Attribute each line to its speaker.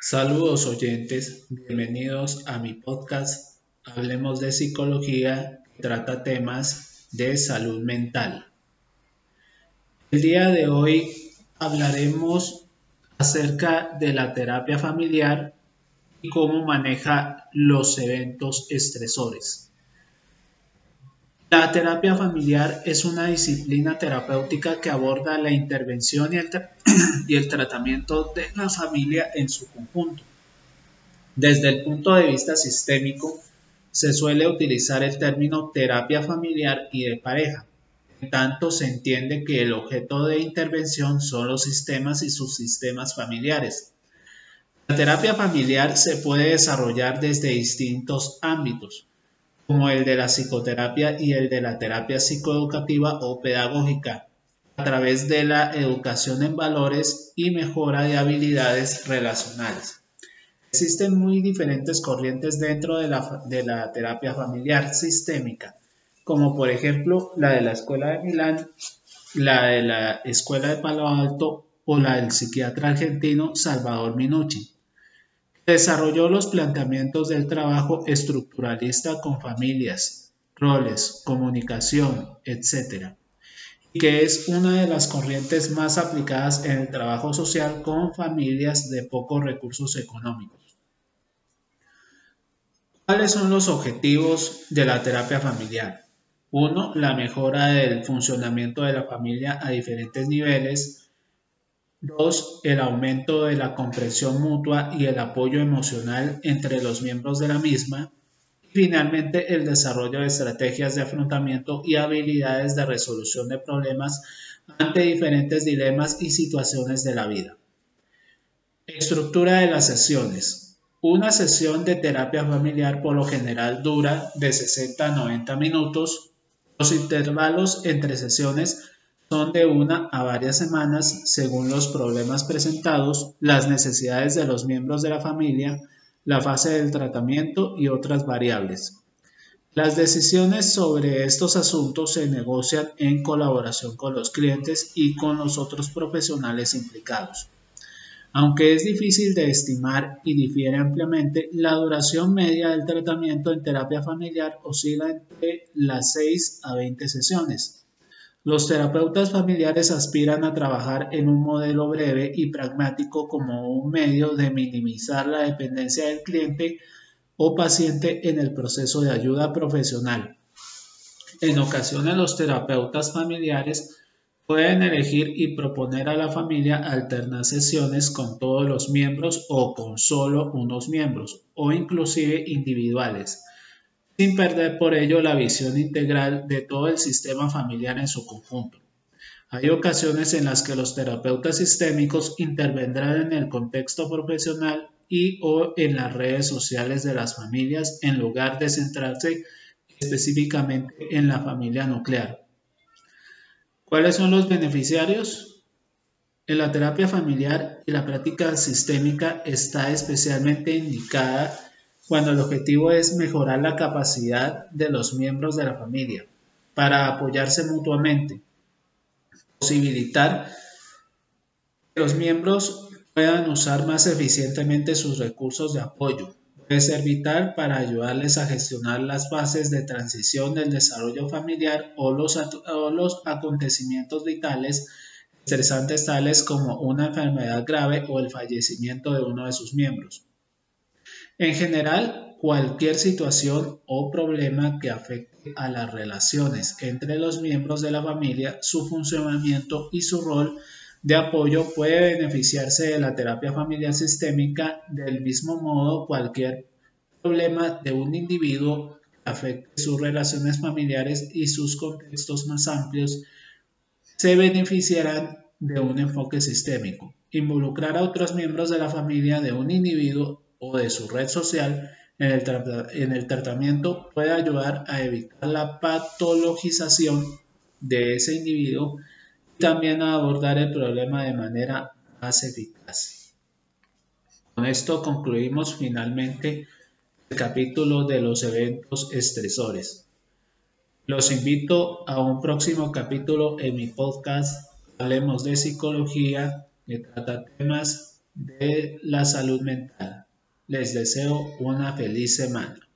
Speaker 1: Saludos oyentes, bienvenidos a mi podcast Hablemos de Psicología que trata temas de salud mental. El día de hoy hablaremos acerca de la terapia familiar y cómo maneja los eventos estresores. La terapia familiar es una disciplina terapéutica que aborda la intervención y el, tratamiento de la familia en su conjunto. Desde el punto de vista sistémico, se suele utilizar el término terapia familiar y de pareja. En tanto, se entiende que el objeto de intervención son los sistemas y sus sistemas familiares. La terapia familiar se puede desarrollar desde distintos ámbitos, como el de la psicoterapia y el de la terapia psicoeducativa o pedagógica, a través de la educación en valores y mejora de habilidades relacionales. Existen muy diferentes corrientes dentro de la, de la terapia familiar sistémica, como por ejemplo la de la Escuela de Milán, la de la Escuela de Palo Alto o la del psiquiatra argentino Salvador Minucci. Desarrolló los planteamientos del trabajo estructuralista con familias, roles, comunicación, etc. y que es una de las corrientes más aplicadas en el trabajo social con familias de pocos recursos económicos. ¿Cuáles son los objetivos de la terapia familiar? Uno, la mejora del funcionamiento de la familia a diferentes niveles, 2. El aumento de la comprensión mutua y el apoyo emocional entre los miembros de la misma. Y finalmente, el desarrollo de estrategias de afrontamiento y habilidades de resolución de problemas ante diferentes dilemas y situaciones de la vida. Estructura de las sesiones. Una sesión de terapia familiar por lo general dura de 60 a 90 minutos. Los intervalos entre sesiones son de una a varias semanas según los problemas presentados, las necesidades de los miembros de la familia, la fase del tratamiento y otras variables. Las decisiones sobre estos asuntos se negocian en colaboración con los clientes y con los otros profesionales implicados. Aunque es difícil de estimar y difiere ampliamente, la duración media del tratamiento en terapia familiar oscila entre las 6 a 20 sesiones los terapeutas familiares aspiran a trabajar en un modelo breve y pragmático como un medio de minimizar la dependencia del cliente o paciente en el proceso de ayuda profesional. En ocasiones los terapeutas familiares pueden elegir y proponer a la familia alternar sesiones con todos los miembros o con solo unos miembros o inclusive individuales sin perder por ello la visión integral de todo el sistema familiar en su conjunto. Hay ocasiones en las que los terapeutas sistémicos intervendrán en el contexto profesional y o en las redes sociales de las familias en lugar de centrarse específicamente en la familia nuclear. ¿Cuáles son los beneficiarios? En la terapia familiar y la práctica sistémica está especialmente indicada cuando el objetivo es mejorar la capacidad de los miembros de la familia para apoyarse mutuamente, posibilitar que los miembros puedan usar más eficientemente sus recursos de apoyo. Puede ser vital para ayudarles a gestionar las fases de transición del desarrollo familiar o los, acontecimientos vitales estresantes tales como una enfermedad grave o el fallecimiento de uno de sus miembros. En general, cualquier situación o problema que afecte a las relaciones entre los miembros de la familia, su funcionamiento y su rol de apoyo puede beneficiarse de la terapia familiar sistémica del mismo modo cualquier problema de un individuo que afecte sus relaciones familiares y sus contextos más amplios se beneficiarán de un enfoque sistémico. Involucrar a otros miembros de la familia de un individuo o de su red social en el, en el tratamiento puede ayudar a evitar la patologización de ese individuo y también a abordar el problema de manera más eficaz. Con esto concluimos finalmente el capítulo de los eventos estresores. Los invito a un próximo capítulo en mi podcast Hablemos de Psicología que trata temas de la salud mental. Les deseo una feliz semana.